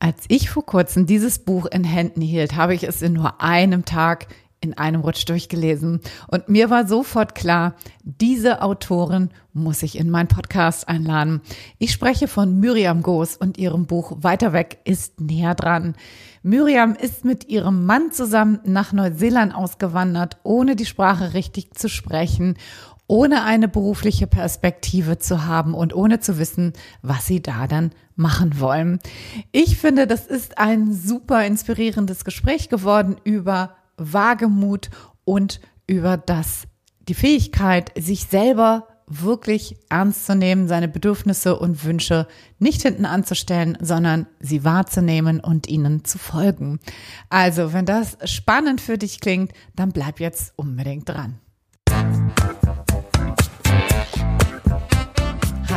Als ich vor kurzem dieses Buch in Händen hielt, habe ich es in nur einem Tag in einem Rutsch durchgelesen. Und mir war sofort klar, diese Autorin muss ich in meinen Podcast einladen. Ich spreche von Miriam Goos und ihrem Buch Weiter weg ist näher dran. Miriam ist mit ihrem Mann zusammen nach Neuseeland ausgewandert, ohne die Sprache richtig zu sprechen, ohne eine berufliche Perspektive zu haben und ohne zu wissen, was sie da dann machen wollen. Ich finde, das ist ein super inspirierendes Gespräch geworden über Wagemut und über das, die Fähigkeit, sich selber wirklich ernst zu nehmen, seine Bedürfnisse und Wünsche nicht hinten anzustellen, sondern sie wahrzunehmen und ihnen zu folgen. Also, wenn das spannend für dich klingt, dann bleib jetzt unbedingt dran.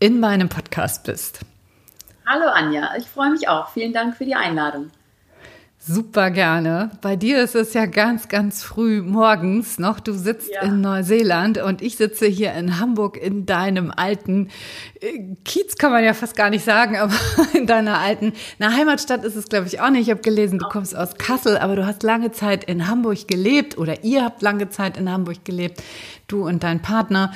in meinem Podcast bist. Hallo Anja, ich freue mich auch. Vielen Dank für die Einladung. Super gerne. Bei dir ist es ja ganz, ganz früh morgens noch. Du sitzt ja. in Neuseeland und ich sitze hier in Hamburg in deinem alten äh, Kiez, kann man ja fast gar nicht sagen, aber in deiner alten, na Heimatstadt ist es glaube ich auch nicht. Ich habe gelesen, du kommst aus Kassel, aber du hast lange Zeit in Hamburg gelebt oder ihr habt lange Zeit in Hamburg gelebt, du und dein Partner.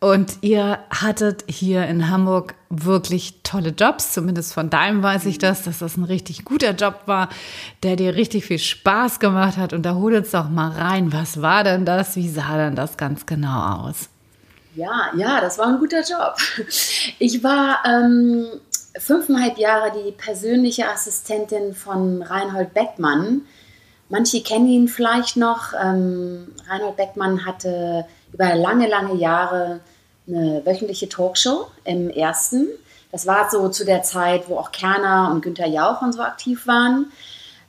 Und ihr hattet hier in Hamburg wirklich tolle Jobs. Zumindest von deinem weiß ich das, dass das ein richtig guter Job war, der dir richtig viel Spaß gemacht hat. Und da hol uns doch mal rein. Was war denn das? Wie sah denn das ganz genau aus? Ja, ja, das war ein guter Job. Ich war ähm, fünfeinhalb Jahre die persönliche Assistentin von Reinhold Beckmann. Manche kennen ihn vielleicht noch. Ähm, Reinhold Beckmann hatte über lange, lange Jahre eine wöchentliche Talkshow im ersten. Das war so zu der Zeit, wo auch Kerner und Günther Jauch und so aktiv waren.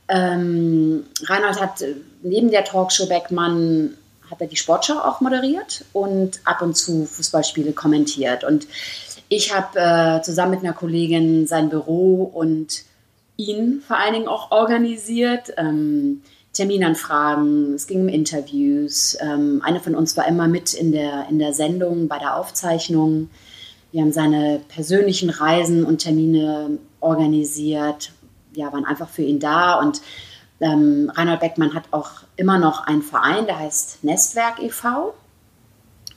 Ähm, Reinhold hat äh, neben der Talkshow Beckmann hat er die Sportschau auch moderiert und ab und zu Fußballspiele kommentiert. Und ich habe äh, zusammen mit einer Kollegin sein Büro und ihn vor allen Dingen auch organisiert. Ähm, Terminanfragen, es ging um Interviews. Ähm, eine von uns war immer mit in der, in der Sendung, bei der Aufzeichnung. Wir haben seine persönlichen Reisen und Termine organisiert, ja, waren einfach für ihn da. Und ähm, Reinhold Beckmann hat auch immer noch einen Verein, der heißt Nestwerk e.V.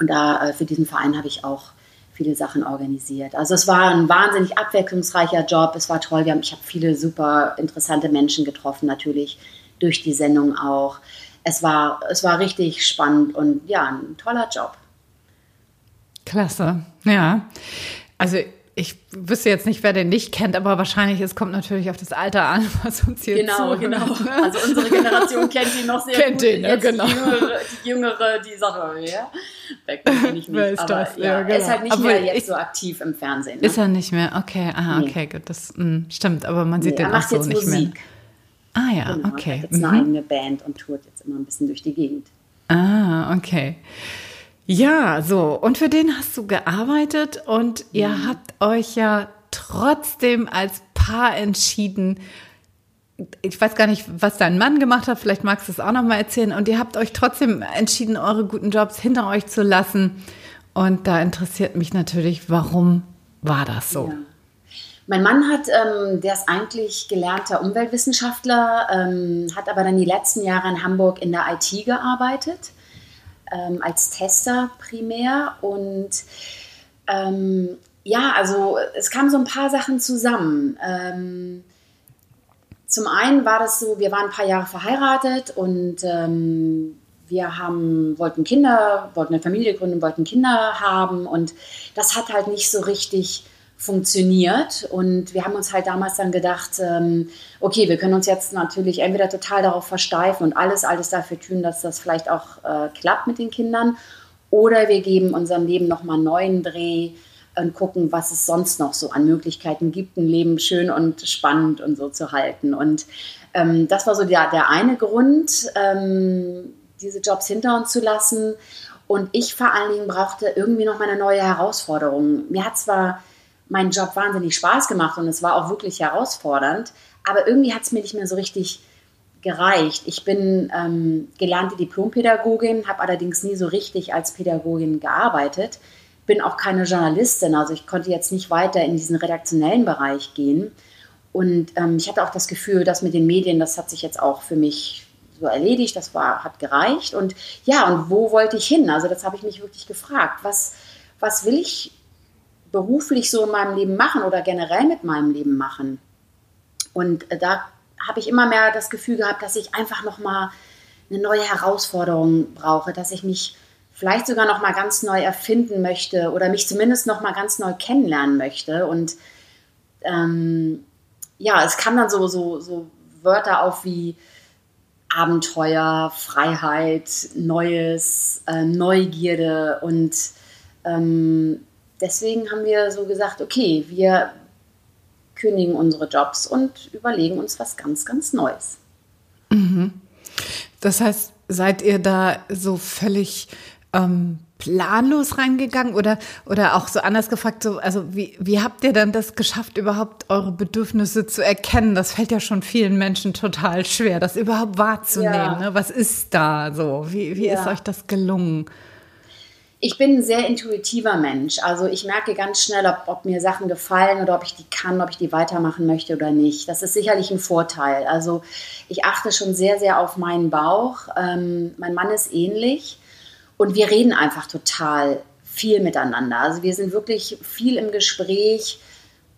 Und da, äh, für diesen Verein habe ich auch viele Sachen organisiert. Also es war ein wahnsinnig abwechslungsreicher Job. Es war toll. Haben, ich habe viele super interessante Menschen getroffen, natürlich durch die Sendung auch. Es war, es war richtig spannend und ja, ein toller Job. Klasse, ja. Also ich wüsste jetzt nicht, wer den nicht kennt, aber wahrscheinlich, es kommt natürlich auf das Alter an, was uns hier Genau, zuhört. genau. Also unsere Generation kennt ihn noch sehr kennt gut. Den, ja, genau. Die jüngere, die, jüngere, die Sache, ja. kenne ich nicht. Wer ist aber das? Ja, ja, genau. er ist halt nicht aber mehr jetzt ich, so aktiv im Fernsehen. Ne? Ist er nicht mehr? Okay, ah, nee. okay, gut, das mh, hm, stimmt, aber man sieht nee, den auch so nicht Musik. mehr. Ah ja, genau, okay. Hat jetzt mhm. eine eigene Band und tourt jetzt immer ein bisschen durch die Gegend. Ah, okay. Ja, so. Und für den hast du gearbeitet und ihr mhm. habt euch ja trotzdem als Paar entschieden. Ich weiß gar nicht, was dein Mann gemacht hat. Vielleicht magst du es auch noch mal erzählen. Und ihr habt euch trotzdem entschieden, eure guten Jobs hinter euch zu lassen. Und da interessiert mich natürlich, warum war das so? Ja. Mein Mann hat, ähm, der ist eigentlich gelernter Umweltwissenschaftler, ähm, hat aber dann die letzten Jahre in Hamburg in der IT gearbeitet, ähm, als Tester primär. Und ähm, ja, also es kamen so ein paar Sachen zusammen. Ähm, zum einen war das so, wir waren ein paar Jahre verheiratet und ähm, wir haben, wollten Kinder, wollten eine Familie gründen, wollten Kinder haben und das hat halt nicht so richtig funktioniert. Und wir haben uns halt damals dann gedacht, ähm, okay, wir können uns jetzt natürlich entweder total darauf versteifen und alles, alles dafür tun, dass das vielleicht auch äh, klappt mit den Kindern. Oder wir geben unserem Leben nochmal einen neuen Dreh und gucken, was es sonst noch so an Möglichkeiten gibt, ein Leben schön und spannend und so zu halten. Und ähm, das war so der, der eine Grund, ähm, diese Jobs hinter uns zu lassen. Und ich vor allen Dingen brauchte irgendwie noch mal eine neue Herausforderung. Mir hat zwar mein Job wahnsinnig Spaß gemacht und es war auch wirklich herausfordernd, aber irgendwie hat es mir nicht mehr so richtig gereicht. Ich bin ähm, gelernte Diplompädagogin, habe allerdings nie so richtig als Pädagogin gearbeitet, bin auch keine Journalistin, also ich konnte jetzt nicht weiter in diesen redaktionellen Bereich gehen. Und ähm, ich hatte auch das Gefühl, dass mit den Medien, das hat sich jetzt auch für mich so erledigt, das war, hat gereicht. Und ja, und wo wollte ich hin? Also das habe ich mich wirklich gefragt. Was, was will ich beruflich so in meinem Leben machen oder generell mit meinem Leben machen? Und äh, da habe ich immer mehr das Gefühl gehabt, dass ich einfach noch mal eine neue Herausforderung brauche, dass ich mich vielleicht sogar noch mal ganz neu erfinden möchte oder mich zumindest noch mal ganz neu kennenlernen möchte. Und ähm, ja, es kam dann so, so, so Wörter auf wie Abenteuer, Freiheit, Neues, äh, Neugierde und ähm, deswegen haben wir so gesagt, okay, wir kündigen unsere Jobs und überlegen uns was ganz, ganz Neues. Mhm. Das heißt, seid ihr da so völlig ähm, planlos reingegangen oder, oder auch so anders gefragt, so, also wie, wie habt ihr dann das geschafft, überhaupt eure Bedürfnisse zu erkennen? Das fällt ja schon vielen Menschen total schwer, das überhaupt wahrzunehmen. Ja. Ne? Was ist da so? Wie, wie ja. ist euch das gelungen? Ich bin ein sehr intuitiver Mensch. Also ich merke ganz schnell, ob, ob, mir Sachen gefallen oder ob ich die kann, ob ich die weitermachen möchte oder nicht. Das ist sicherlich ein Vorteil. Also ich achte schon sehr, sehr auf meinen Bauch. Ähm, mein Mann ist ähnlich und wir reden einfach total viel miteinander. Also wir sind wirklich viel im Gespräch.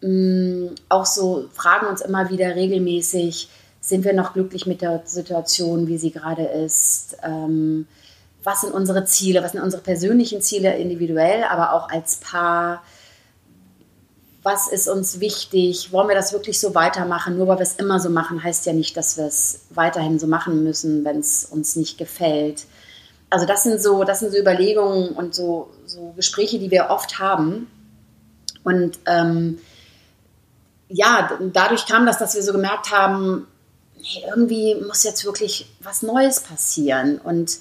Ähm, auch so fragen uns immer wieder regelmäßig, sind wir noch glücklich mit der Situation, wie sie gerade ist? Ähm, was sind unsere Ziele, was sind unsere persönlichen Ziele individuell, aber auch als Paar. Was ist uns wichtig? Wollen wir das wirklich so weitermachen? Nur weil wir es immer so machen, heißt ja nicht, dass wir es weiterhin so machen müssen, wenn es uns nicht gefällt. Also das sind so, das sind so Überlegungen und so, so Gespräche, die wir oft haben. Und ähm, ja, dadurch kam das, dass wir so gemerkt haben, hey, irgendwie muss jetzt wirklich was Neues passieren. Und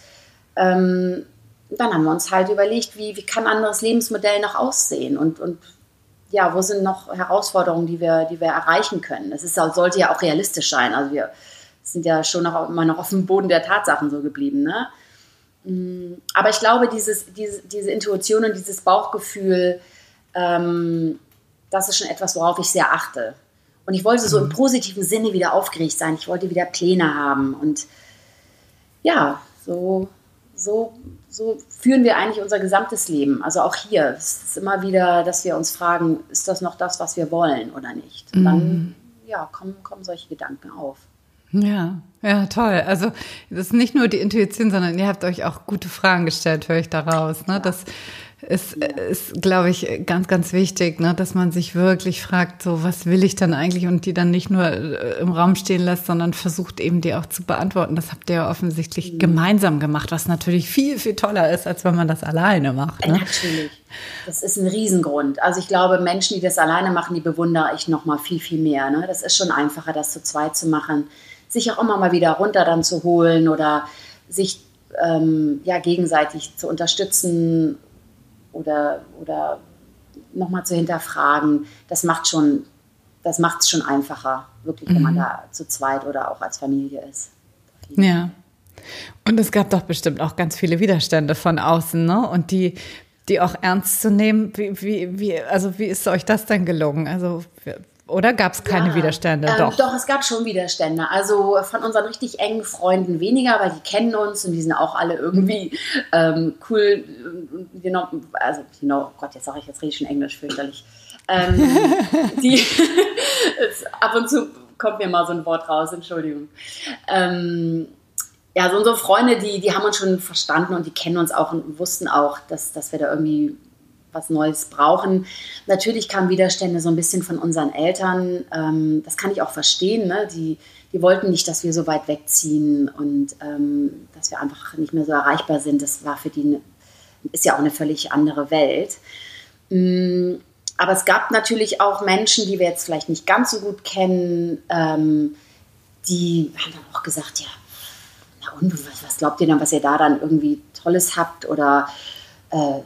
ähm, dann haben wir uns halt überlegt, wie, wie kann ein anderes Lebensmodell noch aussehen und, und ja, wo sind noch Herausforderungen, die wir, die wir erreichen können. Es ist, sollte ja auch realistisch sein. Also wir sind ja schon noch immer noch auf dem Boden der Tatsachen so geblieben. Ne? Mm, aber ich glaube, dieses, diese, diese Intuition und dieses Bauchgefühl, ähm, das ist schon etwas, worauf ich sehr achte. Und ich wollte so im mhm. positiven Sinne wieder aufgeregt sein. Ich wollte wieder Pläne haben. Und ja, so so, so führen wir eigentlich unser gesamtes Leben. Also auch hier es ist immer wieder, dass wir uns fragen, ist das noch das, was wir wollen oder nicht? Und dann mhm. ja, kommen, kommen solche Gedanken auf. Ja, ja, toll. Also das ist nicht nur die Intuition, sondern ihr habt euch auch gute Fragen gestellt, höre ich daraus. Ne? Das ist, ja. ist glaube ich, ganz, ganz wichtig, ne, dass man sich wirklich fragt, so, was will ich dann eigentlich und die dann nicht nur äh, im Raum stehen lässt, sondern versucht eben die auch zu beantworten. Das habt ihr ja offensichtlich mhm. gemeinsam gemacht, was natürlich viel, viel toller ist, als wenn man das alleine macht. Ne? Natürlich. Das ist ein Riesengrund. Also ich glaube, Menschen, die das alleine machen, die bewundere ich noch mal viel, viel mehr. Ne? Das ist schon einfacher, das zu zweit zu machen, sich auch immer mal wieder runter dann zu holen oder sich ähm, ja, gegenseitig zu unterstützen oder, oder nochmal zu hinterfragen, das macht schon, das macht es schon einfacher, wirklich, mhm. wenn man mhm. da zu zweit oder auch als Familie ist. Ja. Und es gab doch bestimmt auch ganz viele Widerstände von außen, ne? Und die, die auch ernst zu nehmen. Wie, wie, wie, also wie ist euch das denn gelungen? Also oder gab es keine ja, Widerstände? Ähm, doch. doch, es gab schon Widerstände. Also von unseren richtig engen Freunden weniger, weil die kennen uns und die sind auch alle irgendwie ähm, cool. You know, also, you know, oh Gott, jetzt sage ich, jetzt rede ich schon Englisch fürchterlich. Ähm, die, ab und zu kommt mir mal so ein Wort raus, Entschuldigung. Ähm, ja, so unsere Freunde, die, die haben uns schon verstanden und die kennen uns auch und wussten auch, dass, dass wir da irgendwie was Neues brauchen. Natürlich kamen Widerstände so ein bisschen von unseren Eltern. Ähm, das kann ich auch verstehen. Ne? Die, die wollten nicht, dass wir so weit wegziehen und ähm, dass wir einfach nicht mehr so erreichbar sind. Das war für die, eine, ist ja auch eine völlig andere Welt. Mm, aber es gab natürlich auch Menschen, die wir jetzt vielleicht nicht ganz so gut kennen, ähm, die haben dann auch gesagt, ja, na und, was glaubt ihr dann, was ihr da dann irgendwie Tolles habt oder äh,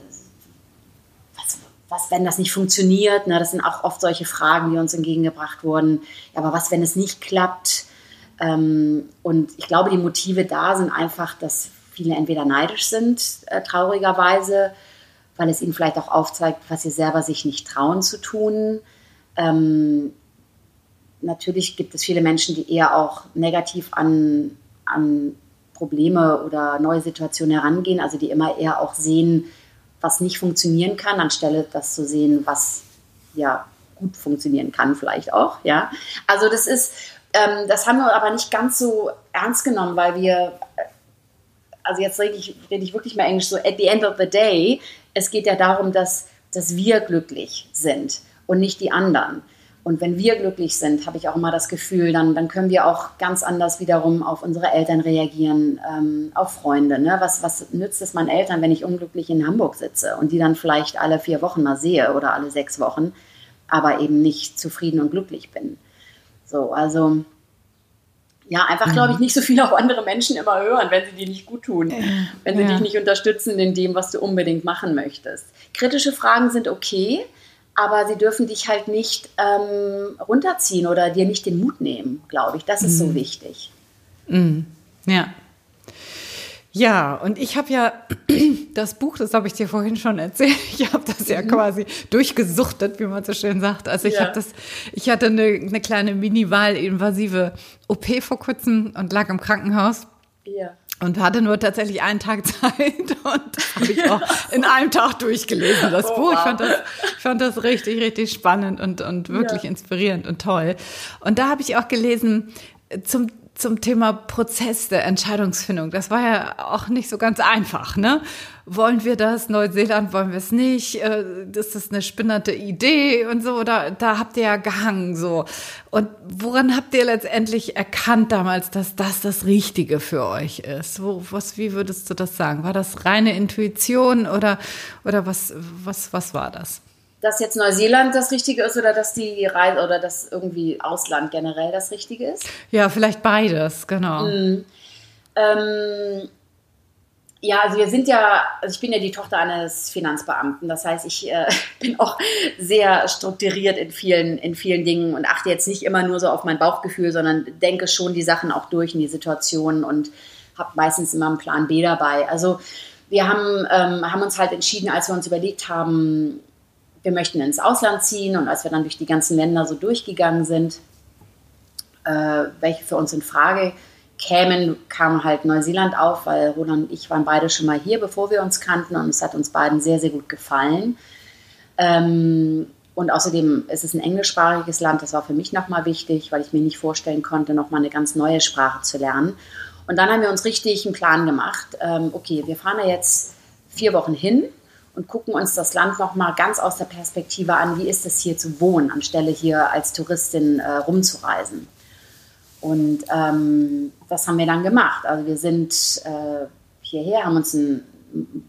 was, wenn das nicht funktioniert? Ne? Das sind auch oft solche Fragen, die uns entgegengebracht wurden. Ja, aber was, wenn es nicht klappt? Ähm, und ich glaube, die Motive da sind einfach, dass viele entweder neidisch sind, äh, traurigerweise, weil es ihnen vielleicht auch aufzeigt, was sie selber sich nicht trauen zu tun. Ähm, natürlich gibt es viele Menschen, die eher auch negativ an, an Probleme oder neue Situationen herangehen, also die immer eher auch sehen, was nicht funktionieren kann, anstelle das zu sehen, was ja gut funktionieren kann, vielleicht auch. Ja, also das ist, ähm, das haben wir aber nicht ganz so ernst genommen, weil wir, also jetzt rede ich, rede ich wirklich mal Englisch so, at the end of the day, es geht ja darum, dass, dass wir glücklich sind und nicht die anderen. Und wenn wir glücklich sind, habe ich auch immer das Gefühl, dann, dann können wir auch ganz anders wiederum auf unsere Eltern reagieren, ähm, auf Freunde. Ne? Was, was nützt es meinen Eltern, wenn ich unglücklich in Hamburg sitze und die dann vielleicht alle vier Wochen mal sehe oder alle sechs Wochen, aber eben nicht zufrieden und glücklich bin? So, also ja, einfach, glaube ich, mhm. nicht so viel auf andere Menschen immer hören, wenn sie dir nicht gut tun, wenn sie ja. dich nicht unterstützen in dem, was du unbedingt machen möchtest. Kritische Fragen sind okay, aber sie dürfen dich halt nicht ähm, runterziehen oder dir nicht den Mut nehmen, glaube ich. Das ist mhm. so wichtig. Mhm. Ja. Ja, und ich habe ja das Buch, das habe ich dir vorhin schon erzählt, ich habe das ja mhm. quasi durchgesuchtet, wie man so schön sagt. Also ich ja. habe das, ich hatte eine, eine kleine minimal-invasive OP vor kurzem und lag im Krankenhaus. Ja und hatte nur tatsächlich einen Tag Zeit und das habe ich auch in einem Tag durchgelesen, das oh, Buch. Ich fand das, ich fand das richtig, richtig spannend und, und wirklich ja. inspirierend und toll. Und da habe ich auch gelesen, zum zum Thema Prozess der Entscheidungsfindung. Das war ja auch nicht so ganz einfach, ne? Wollen wir das? Neuseeland wollen wir es nicht? Äh, ist das eine spinnerte Idee und so? Da, da habt ihr ja gehangen so. Und woran habt ihr letztendlich erkannt damals, dass das das Richtige für euch ist? Wo, was, wie würdest du das sagen? War das reine Intuition oder, oder was, was, was war das? Dass jetzt Neuseeland das Richtige ist oder dass die Reise oder dass irgendwie Ausland generell das Richtige ist? Ja, vielleicht beides, genau. Mhm. Ähm, ja, also wir sind ja, also ich bin ja die Tochter eines Finanzbeamten. Das heißt, ich äh, bin auch sehr strukturiert in vielen, in vielen Dingen und achte jetzt nicht immer nur so auf mein Bauchgefühl, sondern denke schon die Sachen auch durch in die Situationen und habe meistens immer einen Plan B dabei. Also wir haben, ähm, haben uns halt entschieden, als wir uns überlegt haben, wir möchten ins Ausland ziehen und als wir dann durch die ganzen Länder so durchgegangen sind, äh, welche für uns in Frage kämen, kam halt Neuseeland auf, weil Roland und ich waren beide schon mal hier, bevor wir uns kannten und es hat uns beiden sehr, sehr gut gefallen. Ähm, und außerdem ist es ein englischsprachiges Land, das war für mich nochmal wichtig, weil ich mir nicht vorstellen konnte, nochmal eine ganz neue Sprache zu lernen. Und dann haben wir uns richtig einen Plan gemacht. Ähm, okay, wir fahren da jetzt vier Wochen hin und gucken uns das Land nochmal ganz aus der Perspektive an, wie ist es hier zu wohnen, anstelle hier als Touristin äh, rumzureisen. Und ähm, das haben wir dann gemacht. Also wir sind äh, hierher, haben uns einen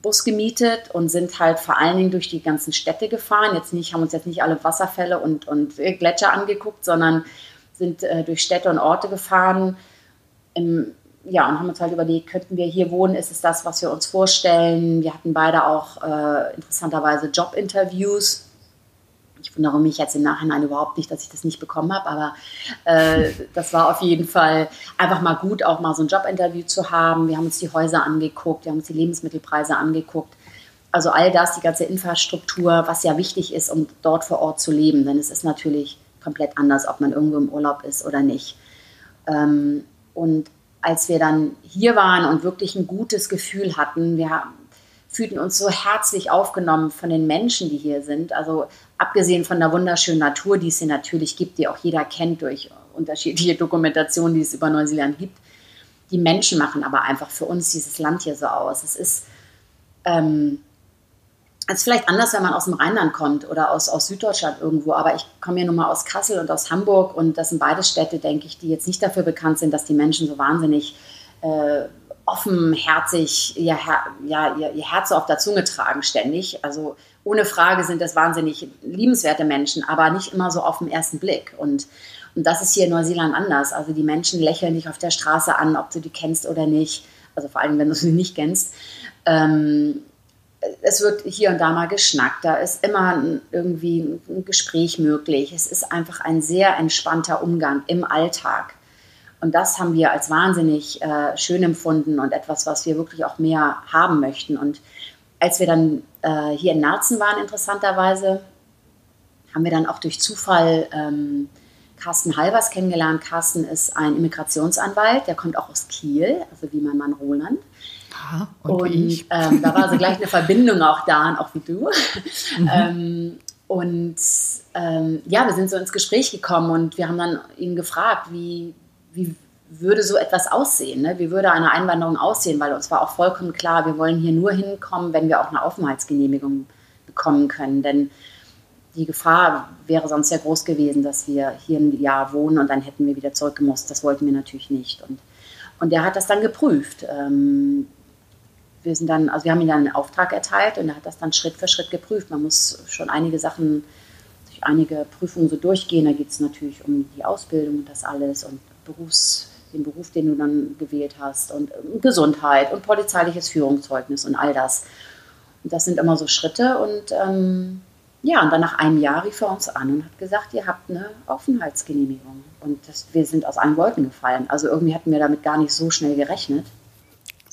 Bus gemietet und sind halt vor allen Dingen durch die ganzen Städte gefahren. Jetzt nicht, haben uns jetzt nicht alle Wasserfälle und, und Gletscher angeguckt, sondern sind äh, durch Städte und Orte gefahren. Im, ja, und haben uns halt überlegt, könnten wir hier wohnen? Ist es das, was wir uns vorstellen? Wir hatten beide auch äh, interessanterweise Jobinterviews. Ich wundere mich jetzt im Nachhinein überhaupt nicht, dass ich das nicht bekommen habe, aber äh, das war auf jeden Fall einfach mal gut, auch mal so ein Jobinterview zu haben. Wir haben uns die Häuser angeguckt, wir haben uns die Lebensmittelpreise angeguckt. Also all das, die ganze Infrastruktur, was ja wichtig ist, um dort vor Ort zu leben. Denn es ist natürlich komplett anders, ob man irgendwo im Urlaub ist oder nicht. Ähm, und als wir dann hier waren und wirklich ein gutes Gefühl hatten, wir fühlten uns so herzlich aufgenommen von den Menschen, die hier sind. Also abgesehen von der wunderschönen Natur, die es hier natürlich gibt, die auch jeder kennt durch unterschiedliche Dokumentationen, die es über Neuseeland gibt. Die Menschen machen aber einfach für uns dieses Land hier so aus. Es ist ähm, ist vielleicht anders, wenn man aus dem Rheinland kommt oder aus, aus Süddeutschland irgendwo, aber ich komme ja nun mal aus Kassel und aus Hamburg und das sind beide Städte, denke ich, die jetzt nicht dafür bekannt sind, dass die Menschen so wahnsinnig äh, offenherzig ihr, Her ja, ihr, ihr Herz auf der Zunge tragen ständig. Also ohne Frage sind das wahnsinnig liebenswerte Menschen, aber nicht immer so auf den ersten Blick. Und, und das ist hier in Neuseeland anders. Also die Menschen lächeln dich auf der Straße an, ob du die kennst oder nicht. Also vor allem, wenn du sie nicht kennst. Ähm, es wird hier und da mal geschnackt, da ist immer irgendwie ein Gespräch möglich. Es ist einfach ein sehr entspannter Umgang im Alltag. Und das haben wir als wahnsinnig äh, schön empfunden und etwas, was wir wirklich auch mehr haben möchten. Und als wir dann äh, hier in Narzen waren, interessanterweise, haben wir dann auch durch Zufall ähm, Carsten Halbers kennengelernt. Carsten ist ein Immigrationsanwalt, der kommt auch aus Kiel, also wie mein Mann Roland. Aha, und, und ähm, da war also gleich eine Verbindung auch da, auch wie du. Mhm. Ähm, und ähm, ja, wir sind so ins Gespräch gekommen und wir haben dann ihn gefragt, wie, wie würde so etwas aussehen? Ne? Wie würde eine Einwanderung aussehen? Weil uns war auch vollkommen klar, wir wollen hier nur hinkommen, wenn wir auch eine Aufenthaltsgenehmigung bekommen können. Denn die Gefahr wäre sonst sehr groß gewesen, dass wir hier ein Jahr wohnen und dann hätten wir wieder zurückgemusst. Das wollten wir natürlich nicht. Und, und er hat das dann geprüft. Ähm, wir sind dann, also wir haben ihm dann einen Auftrag erteilt und er hat das dann Schritt für Schritt geprüft. Man muss schon einige Sachen, durch einige Prüfungen so durchgehen. Da geht es natürlich um die Ausbildung und das alles und Berufs, den Beruf, den du dann gewählt hast und ähm, Gesundheit und polizeiliches Führungszeugnis und all das. Und das sind immer so Schritte und ähm, ja, und dann nach einem Jahr rief er uns an und hat gesagt, ihr habt eine Aufenthaltsgenehmigung. Und das, wir sind aus allen Wolken gefallen. Also irgendwie hatten wir damit gar nicht so schnell gerechnet.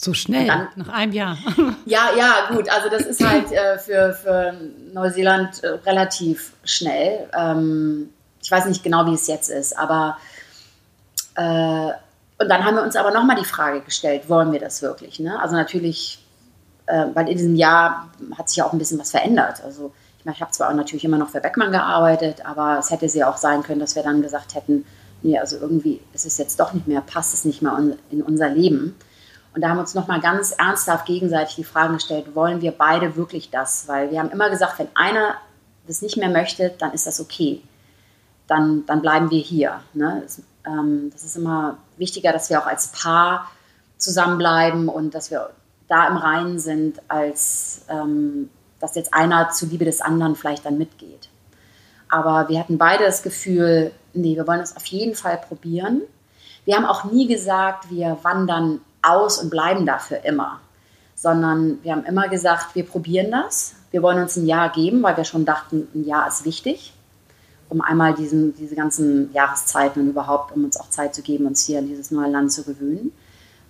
So schnell, dann, nach einem Jahr. Ja, ja, gut. Also das ist halt äh, für, für Neuseeland äh, relativ schnell. Ähm, ich weiß nicht genau, wie es jetzt ist, aber äh, und dann haben wir uns aber nochmal die Frage gestellt, wollen wir das wirklich? Ne? Also natürlich, äh, weil in diesem Jahr hat sich ja auch ein bisschen was verändert. Also ich, meine, ich habe zwar auch natürlich immer noch für Beckmann gearbeitet, aber es hätte ja auch sein können, dass wir dann gesagt hätten, nee, also irgendwie ist es jetzt doch nicht mehr, passt es nicht mehr in unser Leben. Und da haben uns nochmal ganz ernsthaft gegenseitig die Frage gestellt, wollen wir beide wirklich das? Weil wir haben immer gesagt, wenn einer das nicht mehr möchte, dann ist das okay. Dann, dann bleiben wir hier. Ne? Das, ähm, das ist immer wichtiger, dass wir auch als Paar zusammenbleiben und dass wir da im Reinen sind, als ähm, dass jetzt einer zuliebe des anderen vielleicht dann mitgeht. Aber wir hatten beide das Gefühl, nee, wir wollen das auf jeden Fall probieren. Wir haben auch nie gesagt, wir wandern aus und bleiben dafür immer, sondern wir haben immer gesagt, wir probieren das. Wir wollen uns ein Jahr geben, weil wir schon dachten, ein Jahr ist wichtig, um einmal diesen, diese ganzen Jahreszeiten und überhaupt, um uns auch Zeit zu geben, uns hier in dieses neue Land zu gewöhnen.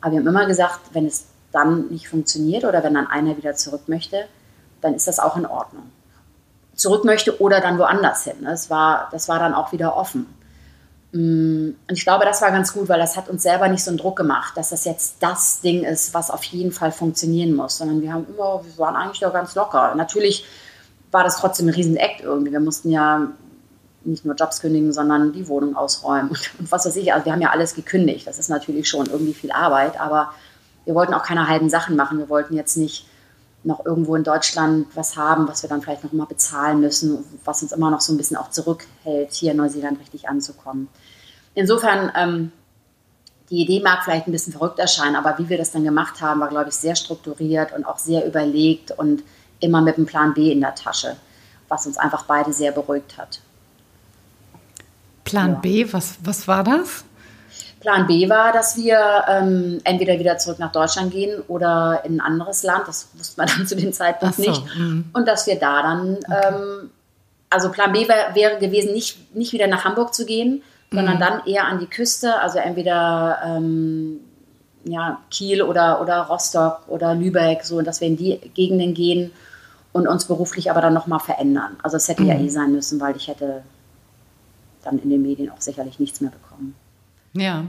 Aber wir haben immer gesagt, wenn es dann nicht funktioniert oder wenn dann einer wieder zurück möchte, dann ist das auch in Ordnung. Zurück möchte oder dann woanders hin. Das war, das war dann auch wieder offen. Mm, und ich glaube, das war ganz gut, weil das hat uns selber nicht so einen Druck gemacht, dass das jetzt das Ding ist, was auf jeden Fall funktionieren muss, sondern wir haben immer, wir waren eigentlich doch ganz locker. Natürlich war das trotzdem ein Riesen-Act irgendwie. Wir mussten ja nicht nur Jobs kündigen, sondern die Wohnung ausräumen und, und was weiß ich. Also wir haben ja alles gekündigt. Das ist natürlich schon irgendwie viel Arbeit, aber wir wollten auch keine halben Sachen machen. Wir wollten jetzt nicht noch irgendwo in Deutschland was haben, was wir dann vielleicht noch mal bezahlen müssen, was uns immer noch so ein bisschen auch zurückhält, hier in Neuseeland richtig anzukommen. Insofern, ähm, die Idee mag vielleicht ein bisschen verrückt erscheinen, aber wie wir das dann gemacht haben, war, glaube ich, sehr strukturiert und auch sehr überlegt und immer mit einem Plan B in der Tasche, was uns einfach beide sehr beruhigt hat. Plan ja. B, was, was war das? Plan B war, dass wir ähm, entweder wieder zurück nach Deutschland gehen oder in ein anderes Land. Das wusste man dann zu dem Zeitpunkt so, nicht. Mh. Und dass wir da dann, okay. ähm, also Plan B wär, wäre gewesen, nicht, nicht wieder nach Hamburg zu gehen, sondern mhm. dann eher an die Küste, also entweder ähm, ja, Kiel oder, oder Rostock oder Lübeck, so dass wir in die Gegenden gehen und uns beruflich aber dann nochmal verändern. Also es hätte mhm. ja eh sein müssen, weil ich hätte dann in den Medien auch sicherlich nichts mehr bekommen. Ja.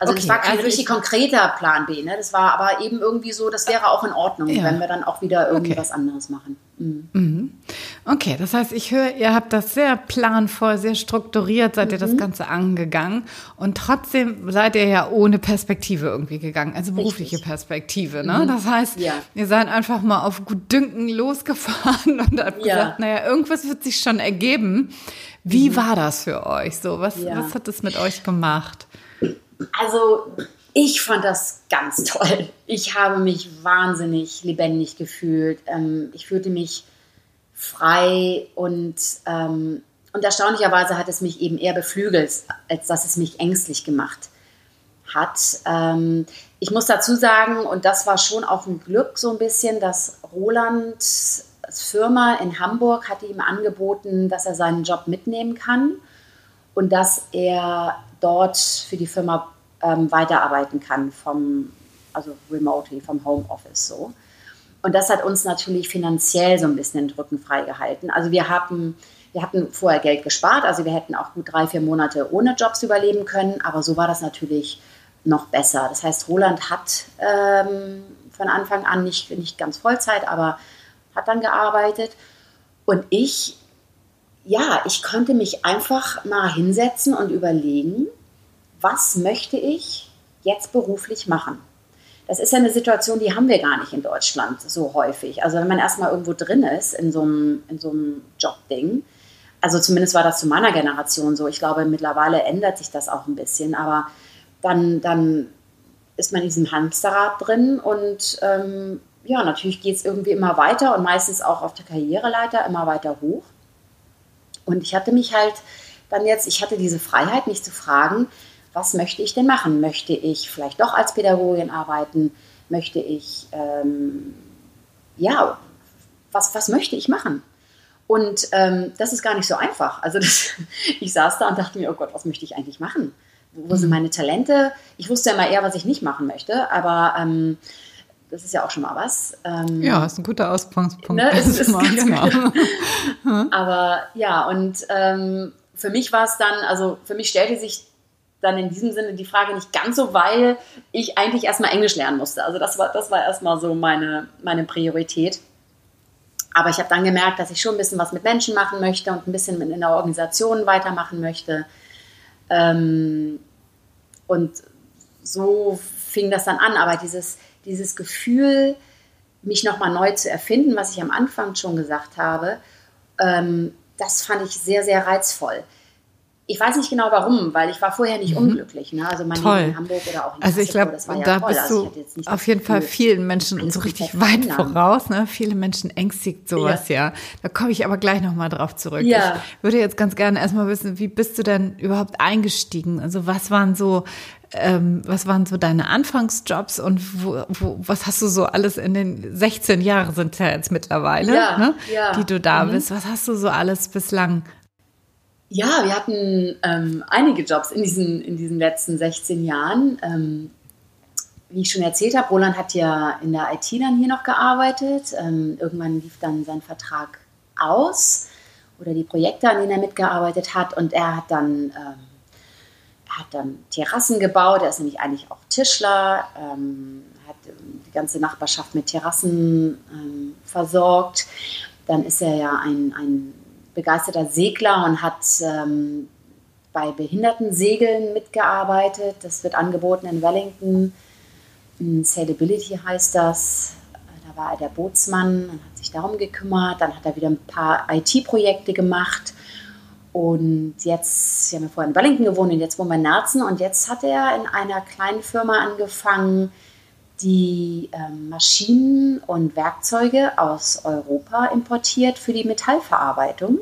Also okay. das war kein also richtig konkreter Plan B, ne? Das war aber eben irgendwie so, das wäre auch in Ordnung, ja. wenn wir dann auch wieder irgendwie okay. was anderes machen. Mhm. Okay, das heißt, ich höre, ihr habt das sehr planvoll, sehr strukturiert, seid mhm. ihr das mhm. Ganze angegangen und trotzdem seid ihr ja ohne Perspektive irgendwie gegangen, also berufliche richtig. Perspektive, ne? Mhm. Das heißt, ja. ihr seid einfach mal auf Gutdünken losgefahren und habt ja. gesagt, naja, irgendwas wird sich schon ergeben. Wie mhm. war das für euch so? Was, ja. was hat es mit euch gemacht? Also ich fand das ganz toll. Ich habe mich wahnsinnig lebendig gefühlt. Ähm, ich fühlte mich frei und, ähm, und erstaunlicherweise hat es mich eben eher beflügelt, als dass es mich ängstlich gemacht hat. Ähm, ich muss dazu sagen, und das war schon auch ein Glück so ein bisschen, dass Rolands Firma in Hamburg hatte ihm angeboten, dass er seinen Job mitnehmen kann und dass er dort für die Firma ähm, weiterarbeiten kann vom, also remotely, vom Homeoffice so. Und das hat uns natürlich finanziell so ein bisschen den Rücken freigehalten. Also wir haben, wir hatten vorher Geld gespart, also wir hätten auch gut drei, vier Monate ohne Jobs überleben können, aber so war das natürlich noch besser. Das heißt, Roland hat ähm, von Anfang an nicht, nicht ganz Vollzeit, aber hat dann gearbeitet. Und ich, ja, ich konnte mich einfach mal hinsetzen und überlegen, was möchte ich jetzt beruflich machen? Das ist ja eine Situation, die haben wir gar nicht in Deutschland so häufig. Also wenn man erstmal irgendwo drin ist in so einem, in so einem Jobding, also zumindest war das zu meiner Generation so. Ich glaube, mittlerweile ändert sich das auch ein bisschen, aber dann, dann ist man in diesem Hamsterrad drin und ähm, ja, natürlich geht es irgendwie immer weiter und meistens auch auf der Karriereleiter immer weiter hoch. Und ich hatte mich halt dann jetzt, ich hatte diese Freiheit, mich zu fragen, was möchte ich denn machen? Möchte ich vielleicht doch als Pädagogin arbeiten? Möchte ich, ähm, ja, was, was möchte ich machen? Und ähm, das ist gar nicht so einfach. Also das, ich saß da und dachte mir, oh Gott, was möchte ich eigentlich machen? Wo sind mhm. meine Talente? Ich wusste ja immer eher, was ich nicht machen möchte, aber ähm, das ist ja auch schon mal was. Ähm, ja, ist ein guter Ausgangspunkt. Ne, ist, ist genau. aber ja, und ähm, für mich war es dann, also für mich stellte sich dann in diesem Sinne die Frage nicht ganz so, weil ich eigentlich erstmal Englisch lernen musste. Also das war, das war erstmal so meine, meine Priorität. Aber ich habe dann gemerkt, dass ich schon ein bisschen was mit Menschen machen möchte und ein bisschen in der Organisation weitermachen möchte. Ähm, und so fing das dann an. Aber dieses, dieses Gefühl, mich nochmal neu zu erfinden, was ich am Anfang schon gesagt habe, ähm, das fand ich sehr, sehr reizvoll. Ich weiß nicht genau warum, weil ich war vorher nicht mhm. unglücklich. Ne? Also mein Toll. in Hamburg oder auch in Also ich glaube, ja da toll. bist also du auf jeden Fall vielen Menschen so richtig weit voraus. Ne? Viele Menschen ängstigt sowas ja. ja. Da komme ich aber gleich nochmal drauf zurück. Ja. Ich würde jetzt ganz gerne erstmal wissen, wie bist du denn überhaupt eingestiegen? Also was waren so ähm, was waren so deine Anfangsjobs und wo, wo, was hast du so alles in den 16 Jahren sind ja jetzt mittlerweile, ja, ne, ja. die du da mhm. bist. Was hast du so alles bislang ja, wir hatten ähm, einige Jobs in diesen, in diesen letzten 16 Jahren. Ähm, wie ich schon erzählt habe, Roland hat ja in der IT dann hier noch gearbeitet. Ähm, irgendwann lief dann sein Vertrag aus oder die Projekte, an denen er mitgearbeitet hat. Und er hat dann, ähm, er hat dann Terrassen gebaut. Er ist nämlich eigentlich auch Tischler, ähm, hat die ganze Nachbarschaft mit Terrassen ähm, versorgt. Dann ist er ja ein, ein begeisterter Segler und hat ähm, bei Behindertensegeln mitgearbeitet. Das wird angeboten in Wellington. Sailability heißt das. Da war er der Bootsmann und hat sich darum gekümmert. Dann hat er wieder ein paar IT-Projekte gemacht. Und jetzt, wir haben ja vorher in Wellington gewohnt und jetzt wohnen wir in Nerzen. Und jetzt hat er in einer kleinen Firma angefangen, die ähm, Maschinen und Werkzeuge aus Europa importiert für die Metallverarbeitung.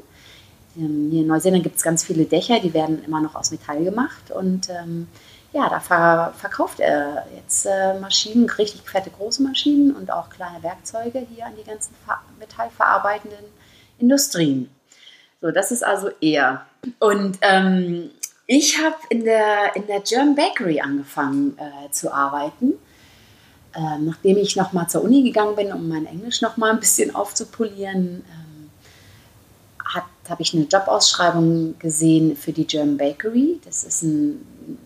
Ähm, hier in Neuseeland gibt es ganz viele Dächer, die werden immer noch aus Metall gemacht. Und ähm, ja, da ver verkauft er jetzt äh, Maschinen, richtig fette große Maschinen und auch kleine Werkzeuge hier an die ganzen metallverarbeitenden Industrien. So, das ist also er. Und ähm, ich habe in der, in der German Bakery angefangen äh, zu arbeiten ähm, nachdem ich nochmal zur Uni gegangen bin, um mein Englisch nochmal ein bisschen aufzupolieren, ähm, habe ich eine Jobausschreibung gesehen für die German Bakery. Das ist ein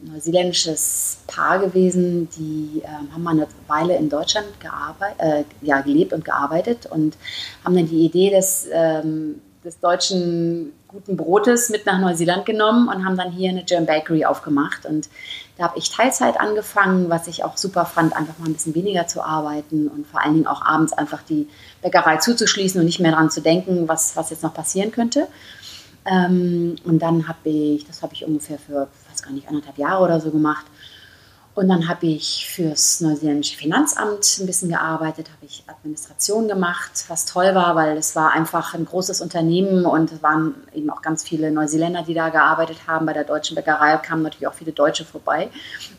neuseeländisches Paar gewesen, die äh, haben mal eine Weile in Deutschland äh, ja, gelebt und gearbeitet und haben dann die Idee des, ähm, des deutschen guten Brotes mit nach Neuseeland genommen und haben dann hier eine German Bakery aufgemacht. Und da habe ich Teilzeit angefangen, was ich auch super fand, einfach mal ein bisschen weniger zu arbeiten und vor allen Dingen auch abends einfach die Bäckerei zuzuschließen und nicht mehr daran zu denken, was, was jetzt noch passieren könnte. Ähm, und dann habe ich, das habe ich ungefähr für, weiß gar nicht, anderthalb Jahre oder so gemacht. Und dann habe ich fürs neuseeländische Finanzamt ein bisschen gearbeitet, habe ich Administration gemacht, was toll war, weil es war einfach ein großes Unternehmen und es waren eben auch ganz viele Neuseeländer, die da gearbeitet haben. Bei der deutschen Bäckerei kamen natürlich auch viele Deutsche vorbei,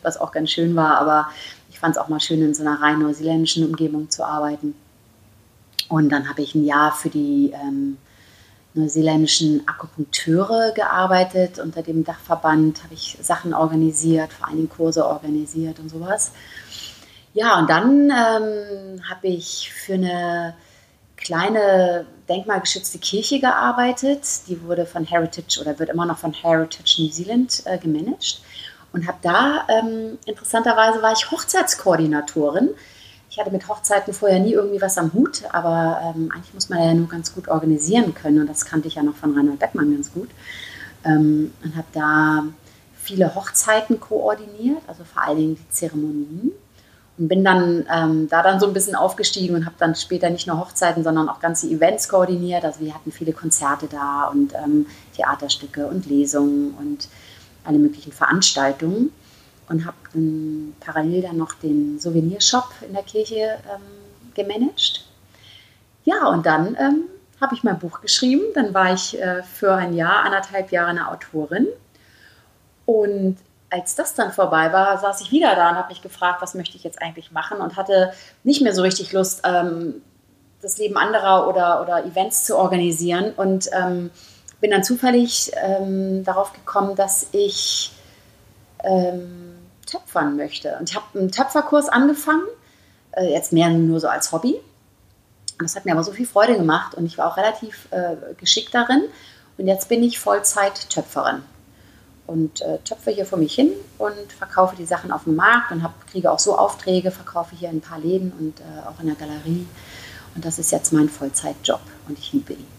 was auch ganz schön war, aber ich fand es auch mal schön, in so einer rein neuseeländischen Umgebung zu arbeiten. Und dann habe ich ein Jahr für die ähm, neuseeländischen Akupunkteure gearbeitet. Unter dem Dachverband habe ich Sachen organisiert, vor allem Kurse organisiert und sowas. Ja, und dann ähm, habe ich für eine kleine denkmalgeschützte Kirche gearbeitet. Die wurde von Heritage oder wird immer noch von Heritage New Zealand äh, gemanagt. Und habe da, ähm, interessanterweise, war ich Hochzeitskoordinatorin ich hatte mit Hochzeiten vorher nie irgendwie was am Hut, aber ähm, eigentlich muss man ja nur ganz gut organisieren können und das kannte ich ja noch von Reinhold Beckmann ganz gut. Ähm, und habe da viele Hochzeiten koordiniert, also vor allen Dingen die Zeremonien. Und bin dann ähm, da dann so ein bisschen aufgestiegen und habe dann später nicht nur Hochzeiten, sondern auch ganze Events koordiniert. Also wir hatten viele Konzerte da und ähm, Theaterstücke und Lesungen und alle möglichen Veranstaltungen und habe parallel dann noch den Souvenirshop in der Kirche ähm, gemanagt. Ja, und dann ähm, habe ich mein Buch geschrieben. Dann war ich äh, für ein Jahr, anderthalb Jahre eine Autorin. Und als das dann vorbei war, saß ich wieder da und habe mich gefragt, was möchte ich jetzt eigentlich machen und hatte nicht mehr so richtig Lust, ähm, das Leben anderer oder, oder Events zu organisieren. Und ähm, bin dann zufällig ähm, darauf gekommen, dass ich ähm, töpfern möchte. Und ich habe einen Töpferkurs angefangen, äh, jetzt mehr nur so als Hobby. Und das hat mir aber so viel Freude gemacht und ich war auch relativ äh, geschickt darin. Und jetzt bin ich Vollzeit-Töpferin und äh, töpfe hier vor mich hin und verkaufe die Sachen auf dem Markt und hab, kriege auch so Aufträge, verkaufe hier in ein paar Läden und äh, auch in der Galerie. Und das ist jetzt mein Vollzeitjob und ich liebe ihn.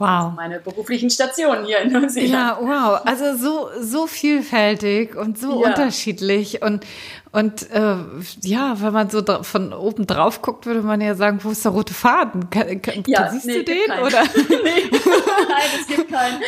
Wow. Meine beruflichen Stationen hier in Neuseeland. Ja, wow. Also so, so vielfältig und so ja. unterschiedlich. Und, und äh, ja, wenn man so von oben drauf guckt, würde man ja sagen, wo ist der rote Faden? Kann, kann, ja, siehst nee, du den? Keinen. Oder? nee. Nein, es gibt, keinen,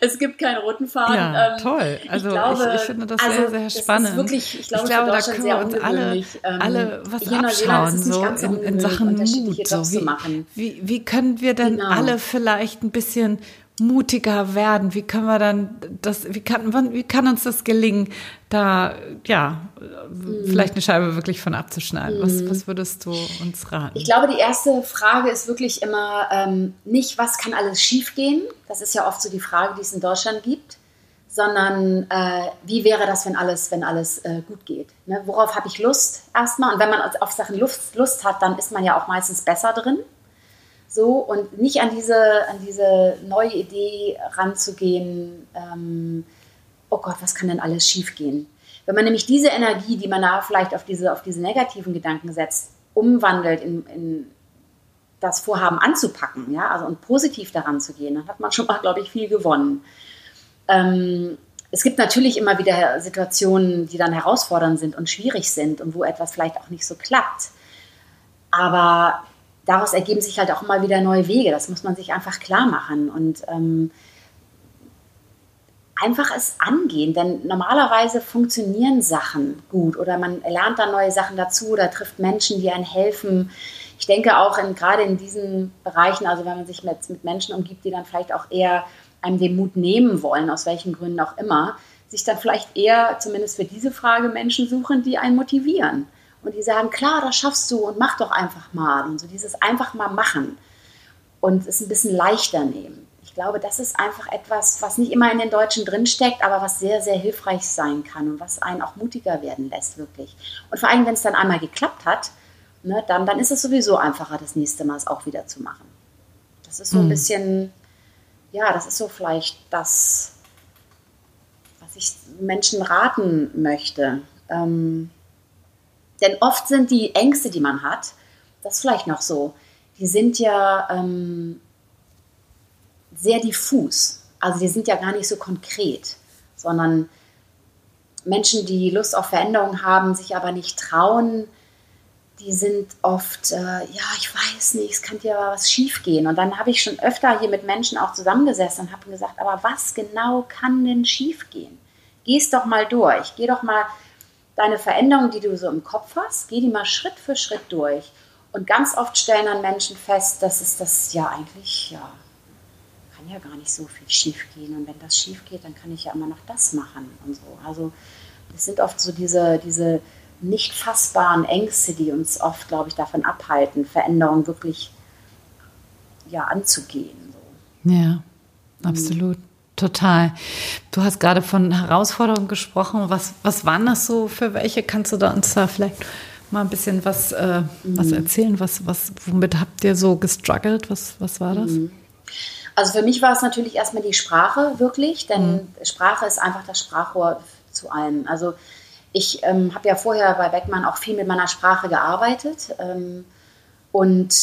es gibt keinen roten Faden. Ja, ähm, toll. Also ich, glaube, ich, ich, finde das also sehr, sehr spannend. Wirklich, ich glaube, ich glaube da können wir uns alle, ähm, alle was abschauen, so in, in Sachen Mut. So. Wie, wie, wie können wir denn genau. alle vielleicht ein bisschen mutiger werden? Wie können wir dann das, wie kann, wie kann uns das gelingen, da, ja, mhm. vielleicht eine Scheibe wirklich von abzuschneiden? Mhm. Was, was würdest du uns raten? Ich glaube, die erste Frage ist wirklich immer ähm, nicht, was kann alles schiefgehen? Das ist ja oft so die Frage, die es in Deutschland gibt sondern äh, wie wäre das, wenn alles, wenn alles äh, gut geht? Ne? Worauf habe ich Lust erstmal? Und wenn man auf Sachen Lust, Lust hat, dann ist man ja auch meistens besser drin. So, und nicht an diese, an diese neue Idee ranzugehen, ähm, oh Gott, was kann denn alles schiefgehen? Wenn man nämlich diese Energie, die man da vielleicht auf diese, auf diese negativen Gedanken setzt, umwandelt in, in das Vorhaben anzupacken, ja, also und positiv daran zu gehen, dann hat man schon mal, glaube ich, viel gewonnen. Ähm, es gibt natürlich immer wieder Situationen, die dann herausfordernd sind und schwierig sind und wo etwas vielleicht auch nicht so klappt. Aber daraus ergeben sich halt auch immer wieder neue Wege. Das muss man sich einfach klar machen und ähm, einfach es angehen. Denn normalerweise funktionieren Sachen gut oder man lernt dann neue Sachen dazu oder trifft Menschen, die einem helfen. Ich denke auch in, gerade in diesen Bereichen, also wenn man sich mit, mit Menschen umgibt, die dann vielleicht auch eher einem den Mut nehmen wollen, aus welchen Gründen auch immer, sich dann vielleicht eher, zumindest für diese Frage, Menschen suchen, die einen motivieren und die sagen, klar, das schaffst du und mach doch einfach mal. Und so dieses einfach mal machen und es ein bisschen leichter nehmen. Ich glaube, das ist einfach etwas, was nicht immer in den Deutschen drinsteckt, aber was sehr, sehr hilfreich sein kann und was einen auch mutiger werden lässt, wirklich. Und vor allem, wenn es dann einmal geklappt hat, ne, dann, dann ist es sowieso einfacher, das nächste Mal es auch wieder zu machen. Das ist so ein mhm. bisschen, ja, das ist so vielleicht das, was ich Menschen raten möchte. Ähm, denn oft sind die Ängste, die man hat, das vielleicht noch so, die sind ja ähm, sehr diffus. Also die sind ja gar nicht so konkret, sondern Menschen, die Lust auf Veränderung haben, sich aber nicht trauen, die sind oft, äh, ja, ich weiß nicht, es kann ja was schiefgehen. Und dann habe ich schon öfter hier mit Menschen auch zusammengesessen und habe gesagt, aber was genau kann denn schiefgehen? Geh es doch mal durch, geh doch mal deine Veränderungen, die du so im Kopf hast, geh die mal Schritt für Schritt durch. Und ganz oft stellen dann Menschen fest, dass es das ja eigentlich, ja, kann ja gar nicht so viel schief gehen. Und wenn das schief geht, dann kann ich ja immer noch das machen und so. Also es sind oft so diese, diese nicht fassbaren Ängste, die uns oft, glaube ich, davon abhalten, Veränderungen wirklich ja, anzugehen. So. Ja, absolut. Mhm. Total. Du hast gerade von Herausforderungen gesprochen. Was, was waren das so für welche? Kannst du da uns da vielleicht mal ein bisschen was, äh, mhm. was erzählen? Was, was, womit habt ihr so gestruggelt? Was, was war das? Mhm. Also für mich war es natürlich erstmal die Sprache wirklich, denn mhm. Sprache ist einfach das Sprachrohr zu allem. Also ich ähm, habe ja vorher bei Beckmann auch viel mit meiner Sprache gearbeitet ähm, und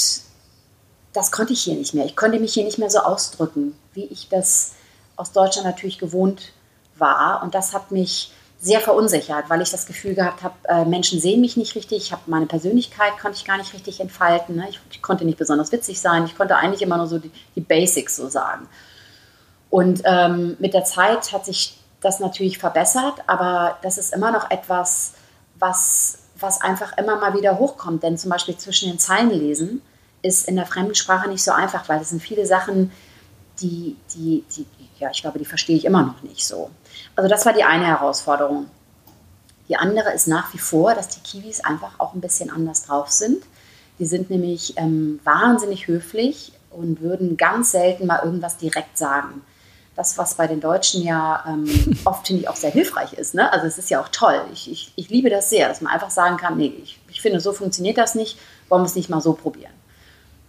das konnte ich hier nicht mehr. Ich konnte mich hier nicht mehr so ausdrücken, wie ich das aus Deutschland natürlich gewohnt war. Und das hat mich sehr verunsichert, weil ich das Gefühl gehabt habe, äh, Menschen sehen mich nicht richtig, ich habe meine Persönlichkeit konnte ich gar nicht richtig entfalten. Ne? Ich, ich, konnte nicht besonders witzig sein, ich konnte eigentlich immer nur so die, die Basics so sagen. Und ähm, mit der Zeit hat sich das natürlich verbessert, aber das ist immer noch etwas, was, was einfach immer mal wieder hochkommt. Denn zum Beispiel zwischen den Zeilen lesen ist in der Fremdsprache nicht so einfach, weil es sind viele Sachen, die, die, die, ja, ich glaube, die verstehe ich immer noch nicht so. Also das war die eine Herausforderung. Die andere ist nach wie vor, dass die Kiwis einfach auch ein bisschen anders drauf sind. Die sind nämlich ähm, wahnsinnig höflich und würden ganz selten mal irgendwas direkt sagen. Das, was bei den Deutschen ja ähm, oft, finde ich, auch sehr hilfreich ist. Ne? Also es ist ja auch toll. Ich, ich, ich liebe das sehr, dass man einfach sagen kann, nee, ich, ich finde, so funktioniert das nicht, wollen wir es nicht mal so probieren.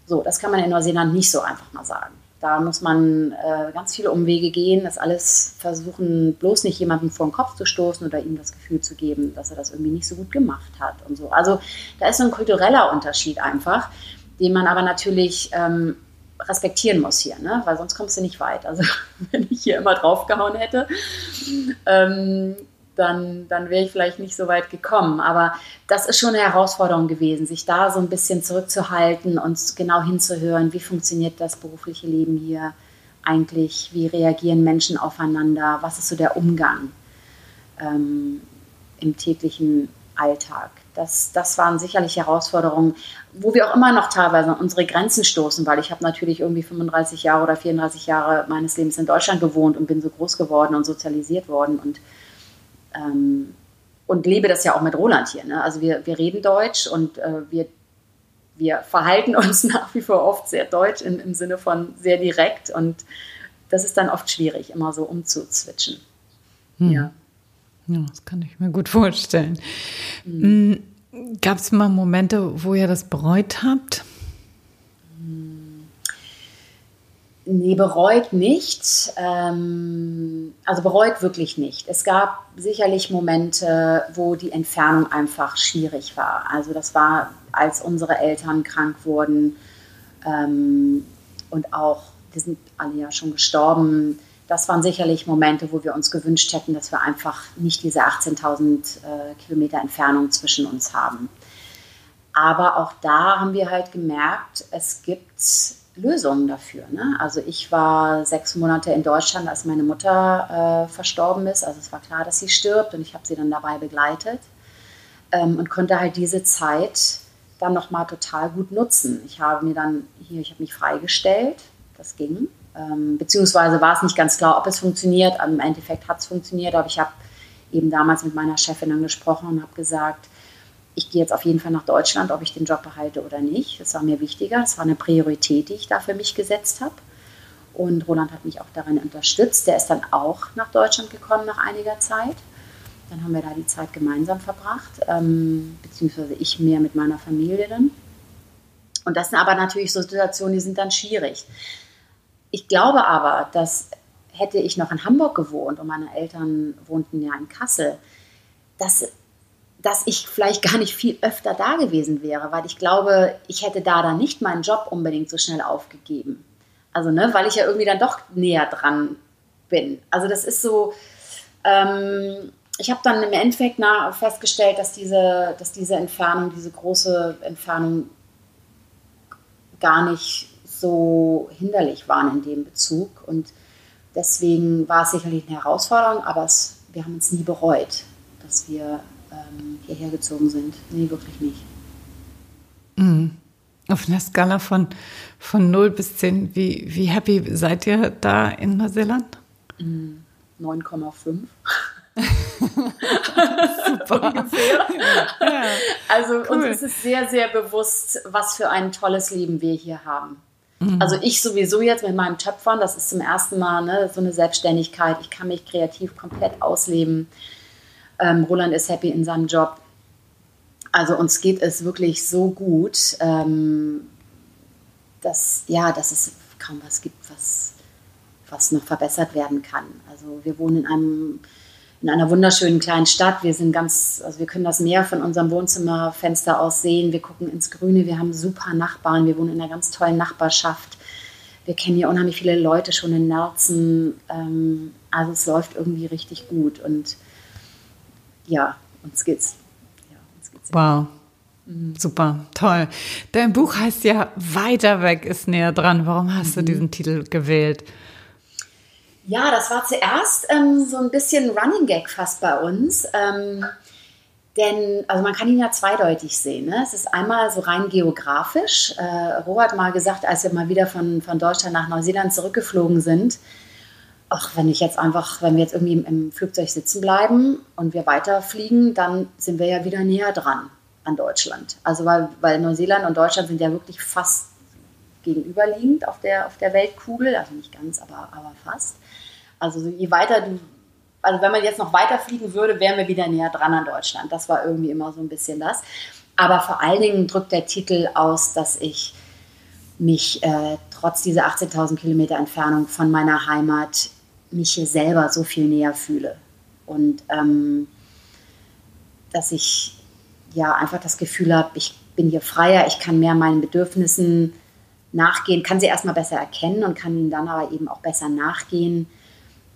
So, das kann man in Neuseeland nicht so einfach mal sagen. Da muss man äh, ganz viele Umwege gehen, das alles versuchen, bloß nicht jemandem vor den Kopf zu stoßen oder ihm das Gefühl zu geben, dass er das irgendwie nicht so gut gemacht hat und so. Also da ist so ein kultureller Unterschied einfach, den man aber natürlich ähm, respektieren muss hier, ne? weil sonst kommst du nicht weit. Also wenn ich hier immer draufgehauen hätte, ähm, dann, dann wäre ich vielleicht nicht so weit gekommen. Aber das ist schon eine Herausforderung gewesen, sich da so ein bisschen zurückzuhalten und genau hinzuhören, wie funktioniert das berufliche Leben hier eigentlich, wie reagieren Menschen aufeinander, was ist so der Umgang ähm, im täglichen Alltag. Das, das waren sicherlich Herausforderungen, wo wir auch immer noch teilweise an unsere Grenzen stoßen, weil ich habe natürlich irgendwie 35 Jahre oder 34 Jahre meines Lebens in Deutschland gewohnt und bin so groß geworden und sozialisiert worden und ähm, und lebe das ja auch mit Roland hier. Ne? Also wir, wir reden Deutsch und äh, wir, wir verhalten uns nach wie vor oft sehr deutsch in, im Sinne von sehr direkt und das ist dann oft schwierig, immer so umzuzwitschen. Hm. Ja. ja, das kann ich mir gut vorstellen. Mhm. Gab es mal Momente, wo ihr das bereut habt? Nee, bereut nicht. Ähm, also bereut wirklich nicht. Es gab sicherlich Momente, wo die Entfernung einfach schwierig war. Also das war, als unsere Eltern krank wurden ähm, und auch, die sind alle ja schon gestorben. Das waren sicherlich Momente, wo wir uns gewünscht hätten, dass wir einfach nicht diese 18.000 äh, Kilometer Entfernung zwischen uns haben. Aber auch da haben wir halt gemerkt, es gibt Lösungen dafür. Ne? Also ich war sechs Monate in Deutschland, als meine Mutter äh, verstorben ist. Also es war klar, dass sie stirbt und ich habe sie dann dabei begleitet ähm, und konnte halt diese Zeit dann nochmal total gut nutzen. Ich habe mir dann hier, ich habe mich freigestellt, das ging. Ähm, beziehungsweise war es nicht ganz klar, ob es funktioniert. Im Endeffekt hat es funktioniert, aber ich habe eben damals mit meiner Chefin dann gesprochen und habe gesagt, ich gehe jetzt auf jeden Fall nach Deutschland, ob ich den Job behalte oder nicht. Das war mir wichtiger. Das war eine Priorität, die ich da für mich gesetzt habe. Und Roland hat mich auch darin unterstützt. Der ist dann auch nach Deutschland gekommen nach einiger Zeit. Dann haben wir da die Zeit gemeinsam verbracht, ähm, beziehungsweise ich mehr mit meiner Familie dann. Und das sind aber natürlich so Situationen, die sind dann schwierig. Ich glaube aber, dass hätte ich noch in Hamburg gewohnt und meine Eltern wohnten ja in Kassel, dass dass ich vielleicht gar nicht viel öfter da gewesen wäre, weil ich glaube, ich hätte da dann nicht meinen Job unbedingt so schnell aufgegeben. Also, ne, weil ich ja irgendwie dann doch näher dran bin. Also, das ist so, ähm, ich habe dann im Endeffekt nach, festgestellt, dass diese, dass diese Entfernung, diese große Entfernung gar nicht so hinderlich waren in dem Bezug. Und deswegen war es sicherlich eine Herausforderung, aber es, wir haben uns nie bereut, dass wir ähm, hierher gezogen sind. Nee, wirklich nicht. Mhm. Auf einer Skala von, von 0 bis 10, wie, wie happy seid ihr da in Neuseeland? 9,5. Super. Ungefähr. Ja. Also cool. uns ist es sehr, sehr bewusst, was für ein tolles Leben wir hier haben. Mhm. Also ich sowieso jetzt mit meinem Töpfern, das ist zum ersten Mal ne, so eine Selbstständigkeit. Ich kann mich kreativ komplett ausleben. Ähm, Roland ist happy in seinem Job. Also uns geht es wirklich so gut, ähm, dass, ja, dass es kaum was gibt, was, was noch verbessert werden kann. Also wir wohnen in einem in einer wunderschönen kleinen Stadt. Wir sind ganz, also wir können das Meer von unserem Wohnzimmerfenster aus sehen. Wir gucken ins Grüne. Wir haben super Nachbarn. Wir wohnen in einer ganz tollen Nachbarschaft. Wir kennen hier unheimlich viele Leute schon in Nerzen. Ähm, also es läuft irgendwie richtig gut und ja, uns geht's. Ja, uns geht's wow. Mhm. Super, toll. Dein Buch heißt ja Weiter weg ist näher dran. Warum hast mhm. du diesen Titel gewählt? Ja, das war zuerst ähm, so ein bisschen Running Gag fast bei uns. Ähm, denn, also man kann ihn ja zweideutig sehen. Ne? Es ist einmal so rein geografisch. Äh, Robert mal gesagt, als wir mal wieder von, von Deutschland nach Neuseeland zurückgeflogen sind, ach, wenn ich jetzt einfach, wenn wir jetzt irgendwie im, Flugzeug sitzen bleiben und wir weiterfliegen, dann sind wir ja wieder näher dran an Deutschland. Also weil, weil Neuseeland und Deutschland sind ja wirklich fast gegenüberliegend auf der, auf der Weltkugel, also nicht ganz, aber, aber fast. Also je weiter du, also wenn man jetzt noch weiter fliegen würde, wären wir wieder näher dran an Deutschland. Das war irgendwie immer so ein bisschen das. Aber vor allen Dingen drückt der Titel aus, dass ich mich äh, trotz dieser 18.000 Kilometer Entfernung von meiner Heimat mich hier selber so viel näher fühle. Und ähm, dass ich ja einfach das Gefühl habe, ich bin hier freier, ich kann mehr meinen Bedürfnissen nachgehen, kann sie erstmal besser erkennen und kann ihnen dann aber eben auch besser nachgehen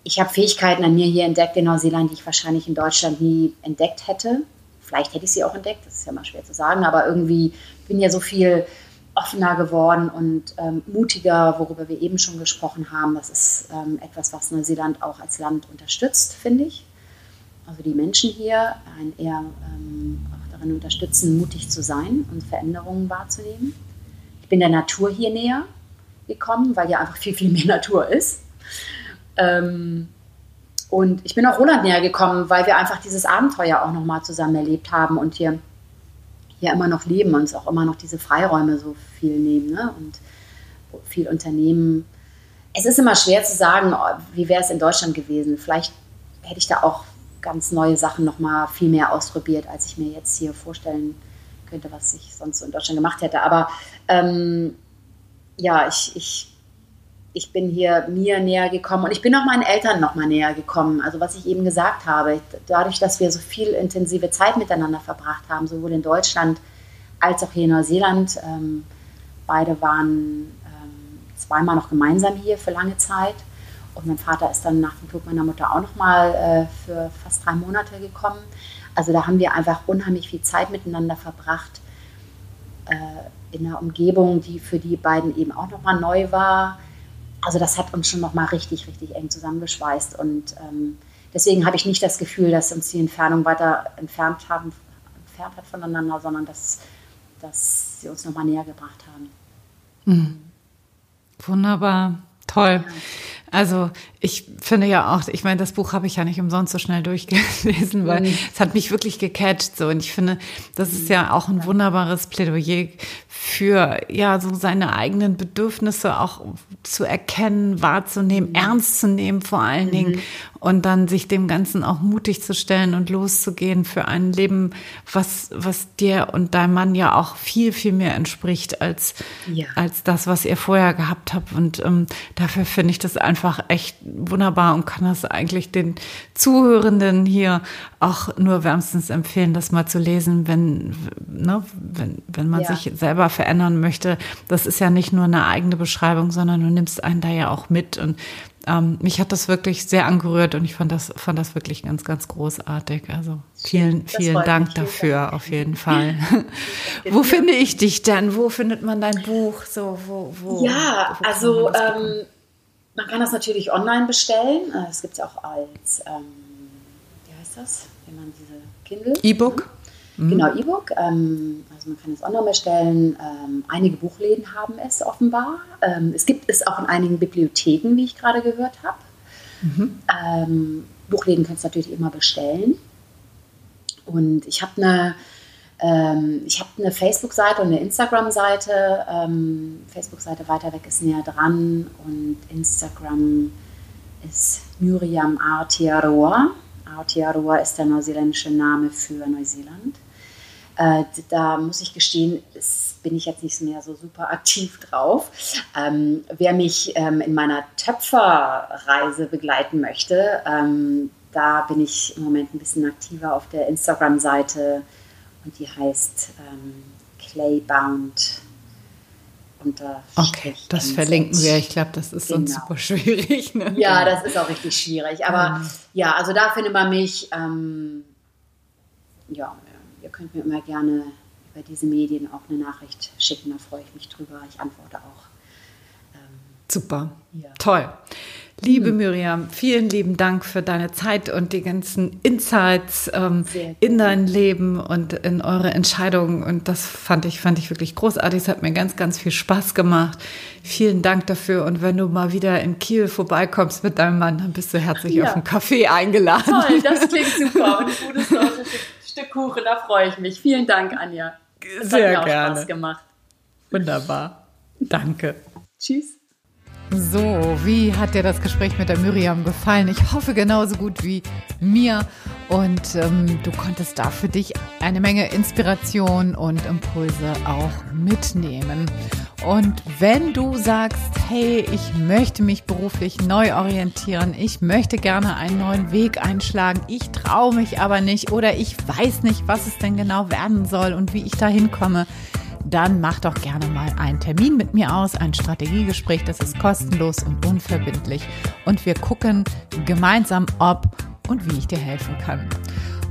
ich habe Fähigkeiten an mir hier entdeckt in Neuseeland, die ich wahrscheinlich in Deutschland nie entdeckt hätte. Vielleicht hätte ich sie auch entdeckt, das ist ja mal schwer zu sagen, aber irgendwie bin ja so viel offener geworden und ähm, mutiger, worüber wir eben schon gesprochen haben. Das ist ähm, etwas, was Neuseeland auch als Land unterstützt, finde ich. Also die Menschen hier eher ähm, auch darin unterstützen, mutig zu sein und Veränderungen wahrzunehmen. Ich bin der Natur hier näher gekommen, weil ja einfach viel, viel mehr Natur ist. Ähm, und ich bin auch Roland näher gekommen, weil wir einfach dieses Abenteuer auch nochmal zusammen erlebt haben und hier, hier immer noch leben und uns auch immer noch diese Freiräume so viel nehmen ne? und viel unternehmen. Es ist immer schwer zu sagen, wie wäre es in Deutschland gewesen. Vielleicht hätte ich da auch ganz neue Sachen nochmal viel mehr ausprobiert, als ich mir jetzt hier vorstellen könnte, was ich sonst so in Deutschland gemacht hätte. Aber ähm, ja, ich, ich ich bin hier mir näher gekommen und ich bin auch meinen Eltern noch mal näher gekommen. Also was ich eben gesagt habe, dadurch, dass wir so viel intensive Zeit miteinander verbracht haben, sowohl in Deutschland als auch hier in Neuseeland. Ähm, beide waren ähm, zweimal noch gemeinsam hier für lange Zeit. Und mein Vater ist dann nach dem Tod meiner Mutter auch noch mal äh, für fast drei Monate gekommen. Also da haben wir einfach unheimlich viel Zeit miteinander verbracht äh, in einer Umgebung, die für die beiden eben auch noch mal neu war also das hat uns schon nochmal richtig, richtig eng zusammengeschweißt. Und ähm, deswegen habe ich nicht das Gefühl, dass uns die Entfernung weiter entfernt, haben, entfernt hat voneinander, sondern dass, dass sie uns nochmal näher gebracht haben. Mhm. Wunderbar, toll. Also ich finde ja auch, ich meine, das Buch habe ich ja nicht umsonst so schnell durchgelesen, weil mhm. es hat mich wirklich gecatcht so. Und ich finde, das ist ja auch ein wunderbares Plädoyer für ja so seine eigenen Bedürfnisse auch zu erkennen, wahrzunehmen, mhm. ernst zu nehmen vor allen mhm. Dingen und dann sich dem Ganzen auch mutig zu stellen und loszugehen für ein Leben, was, was dir und deinem Mann ja auch viel, viel mehr entspricht als, ja. als das, was ihr vorher gehabt habt. Und ähm, dafür finde ich das einfach echt wunderbar und kann das eigentlich den Zuhörenden hier auch nur wärmstens empfehlen, das mal zu lesen, wenn, ne, wenn, wenn man ja. sich selber verändern möchte. Das ist ja nicht nur eine eigene Beschreibung, sondern du nimmst einen da ja auch mit. Und ähm, mich hat das wirklich sehr angerührt und ich fand das, fand das wirklich ganz, ganz großartig. Also vielen, vielen Dank dafür auf jeden Fall. wo finde ich dich denn? Wo findet man dein Buch? So, wo, wo, ja, wo also ähm, man, kann das natürlich online bestellen. Äh, es gibt es auch als, ähm, wie heißt das? wie man diese Kindle. E-Book? Mhm. Genau, E-Book. Ähm, also man kann es online bestellen. Ähm, einige Buchläden haben es offenbar. Ähm, es gibt es auch in einigen Bibliotheken, wie ich gerade gehört habe. Mhm. Ähm, Buchläden können es natürlich immer bestellen. Und ich habe eine ähm, ich habe eine Facebook-Seite und eine Instagram-Seite. Ähm, Facebook-Seite weiter weg ist näher dran und Instagram ist Miriam Aotearoa. Aotearoa ist der neuseeländische Name für Neuseeland. Äh, da muss ich gestehen, ist, bin ich jetzt nicht mehr so super aktiv drauf. Ähm, wer mich ähm, in meiner Töpferreise begleiten möchte, ähm, da bin ich im Moment ein bisschen aktiver auf der Instagram-Seite und die heißt ähm, Claybound. Okay, das verlinken wir. Ich glaube, das ist genau. sonst super schwierig. Ne? Ja, das ist auch richtig schwierig. Aber mhm. ja, also da findet man mich. Ähm, ja, ihr könnt mir immer gerne über diese Medien auch eine Nachricht schicken. Da freue ich mich drüber. Ich antworte auch. Ähm, super. Ja. Toll. Liebe. Miriam, vielen lieben Dank für deine Zeit und die ganzen Insights ähm, in dein Leben und in eure Entscheidungen. Und das fand ich, fand ich wirklich großartig. Es hat mir ganz, ganz viel Spaß gemacht. Vielen Dank dafür. Und wenn du mal wieder in Kiel vorbeikommst mit deinem Mann, dann bist du herzlich ja. auf einen Kaffee eingeladen. Toll, das klingt super. Und ein gutes deutsches Stück Kuchen, da freue ich mich. Vielen Dank, Anja. Das Sehr hat mir auch Spaß gemacht. Wunderbar. Danke. Tschüss. So, wie hat dir das Gespräch mit der Miriam gefallen? Ich hoffe genauso gut wie mir. Und ähm, du konntest da für dich eine Menge Inspiration und Impulse auch mitnehmen. Und wenn du sagst, hey, ich möchte mich beruflich neu orientieren, ich möchte gerne einen neuen Weg einschlagen, ich traue mich aber nicht oder ich weiß nicht, was es denn genau werden soll und wie ich da hinkomme, dann mach doch gerne mal einen Termin mit mir aus, ein Strategiegespräch. Das ist kostenlos und unverbindlich. Und wir gucken gemeinsam, ob und wie ich dir helfen kann.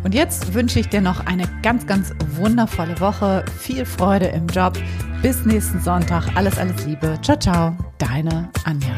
Und jetzt wünsche ich dir noch eine ganz, ganz wundervolle Woche. Viel Freude im Job. Bis nächsten Sonntag. Alles, alles Liebe. Ciao, ciao. Deine Anja.